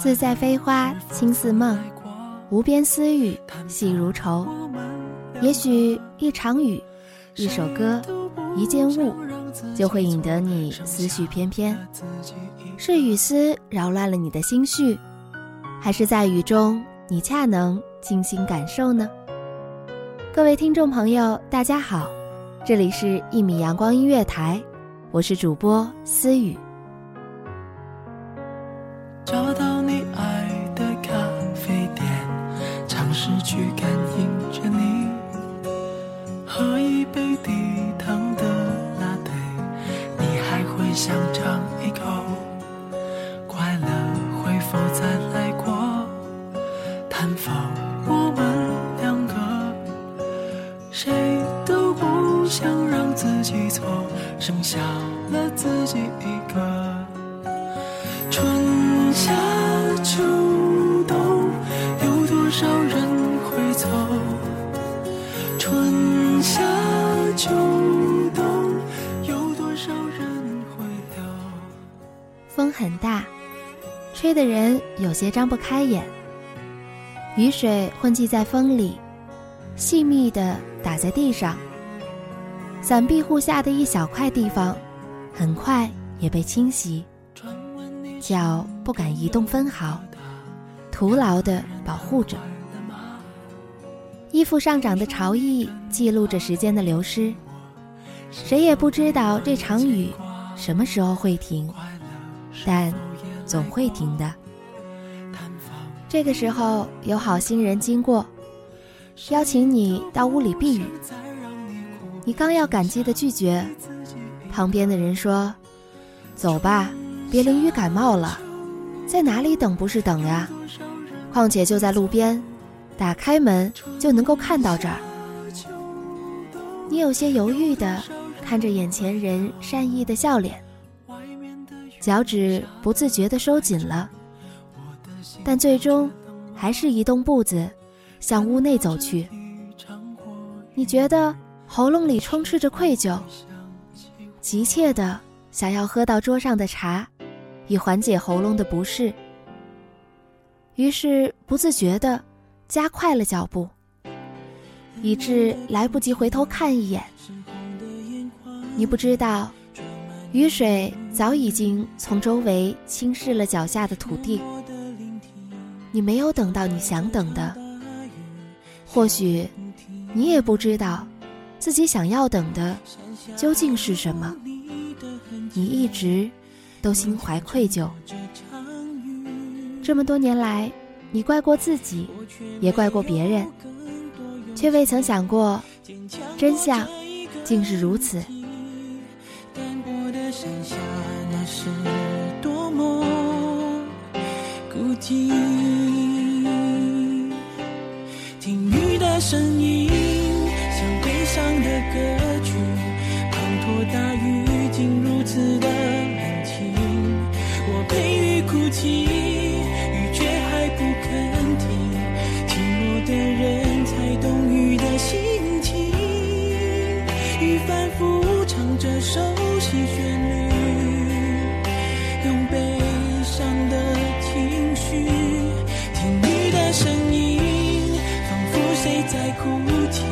自在飞花，轻似梦，无边丝雨，细如愁。也许一场雨，一首歌，一件物，就会引得你思绪翩翩。是雨丝扰乱了你的心绪，还是在雨中你恰能静心感受呢？各位听众朋友，大家好，这里是一米阳光音乐台，我是主播思雨。探访我们两个，谁都不想让自己错，剩下了自己一个。春夏秋冬，有多少人会走？春夏秋冬，有多少人会留？风很大，吹得人有些张不开眼。雨水混迹在风里，细密地打在地上。伞庇护下的一小块地方，很快也被清洗，脚不敢移动分毫，徒劳地保护着。衣服上长的潮意记录着时间的流失，谁也不知道这场雨什么时候会停。但总会停的。这个时候有好心人经过，邀请你到屋里避雨。你刚要感激的拒绝，旁边的人说：“走吧，别淋雨感冒了。在哪里等不是等呀？况且就在路边，打开门就能够看到这儿。”你有些犹豫的看着眼前人善意的笑脸。脚趾不自觉的收紧了，但最终还是移动步子向屋内走去。你觉得喉咙里充斥着愧疚，急切地想要喝到桌上的茶，以缓解喉咙的不适。于是不自觉地加快了脚步，以致来不及回头看一眼。你不知道。雨水早已经从周围侵蚀了脚下的土地，你没有等到你想等的。或许，你也不知道，自己想要等的究竟是什么。你一直都心怀愧疚。这么多年来，你怪过自己，也怪过别人，却未曾想过，真相竟是如此。淡薄的山下，那是多孤寂。声音，像悲伤的歌曲，滂沱大雨竟如此的冷清。我陪雨哭泣，雨却还不肯停。寂寞的人才懂雨的心情，雨反复唱着熟悉旋律，在哭泣。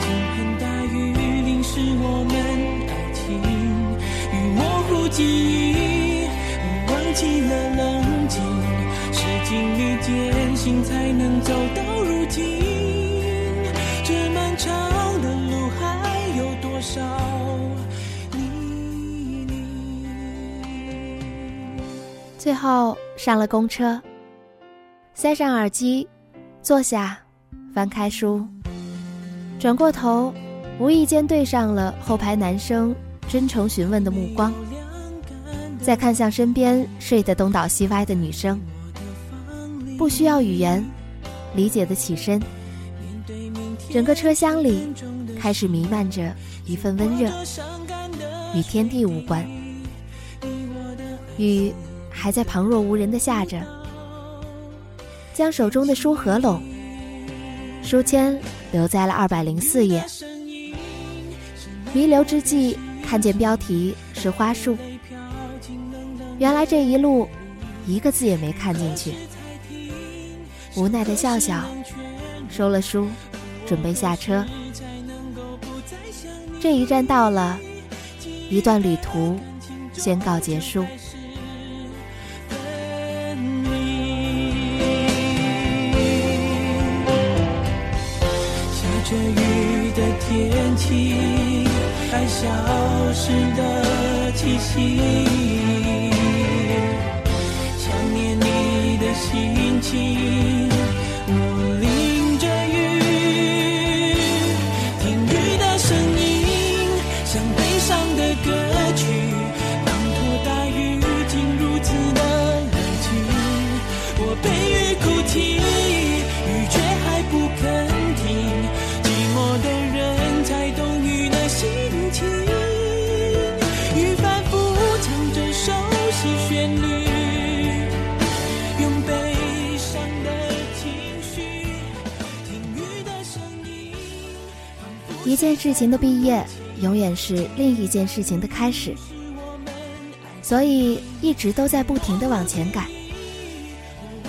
倾盆大雨淋湿我们爱情，雨模糊记忆，我忘记了冷静，是经历艰辛才能走到如今。这漫长的路还有多少泥泞？最后上了公车，塞上耳机，坐下，翻开书，转过头，无意间对上了后排男生真诚询问的目光，再看向身边睡得东倒西歪的女生，不需要语言，理解的起身。整个车厢里开始弥漫着一份温热，与天地无关。雨还在旁若无人的下着，将手中的书合拢，书签留在了二百零四页。弥留之际，看见标题是花束，原来这一路一个字也没看进去，无奈的笑笑，收了书，准备下车。这一站到了，一段旅途宣告结束。消失的气息，想念你的心情，无力件事情的毕业，永远是另一件事情的开始，所以一直都在不停的往前赶。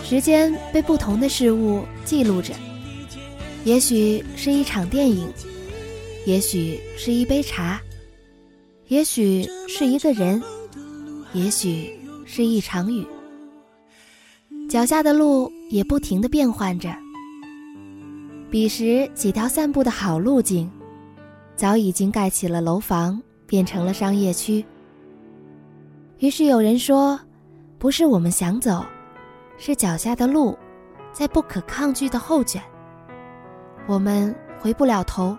时间被不同的事物记录着，也许是一场电影，也许是一杯茶，也许是一个人，也许是一场雨。脚下的路也不停的变换着。彼时几条散步的好路径，早已经盖起了楼房，变成了商业区。于是有人说，不是我们想走，是脚下的路，在不可抗拒的后卷。我们回不了头，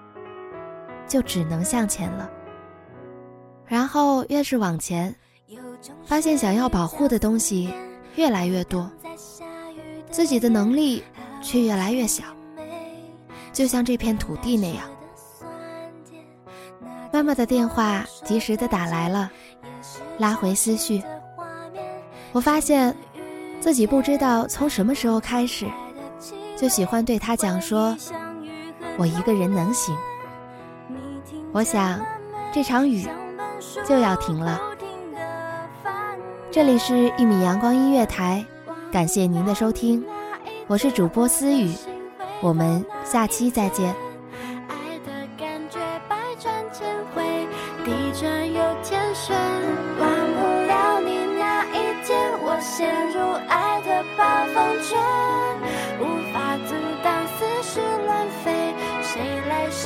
就只能向前了。然后越是往前，发现想要保护的东西越来越多，自己的能力却越来越小。就像这片土地那样。妈妈的电话及时的打来了，拉回思绪。我发现，自己不知道从什么时候开始，就喜欢对她讲说：“我一个人能行。”我想，这场雨就要停了。这里是《一米阳光音乐台》，感谢您的收听，我是主播思雨，我们下期再见。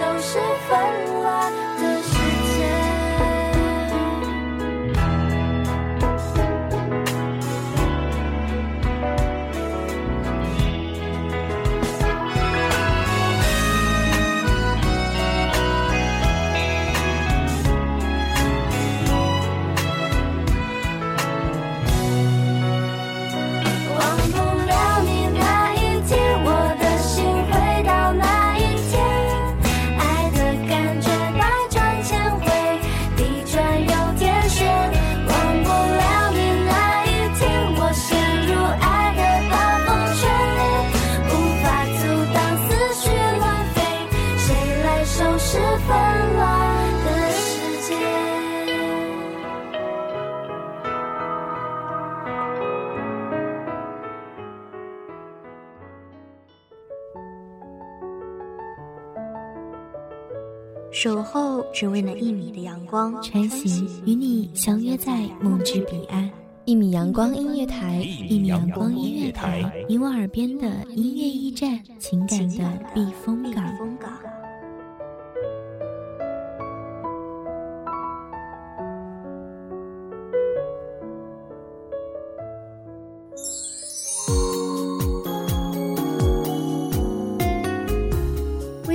来收拾纷乱守候只为那一米的阳光，穿行与你相约在梦之彼岸。一米阳光音乐台，一米阳光音乐台，你我耳边的音乐驿站，情感的避风港。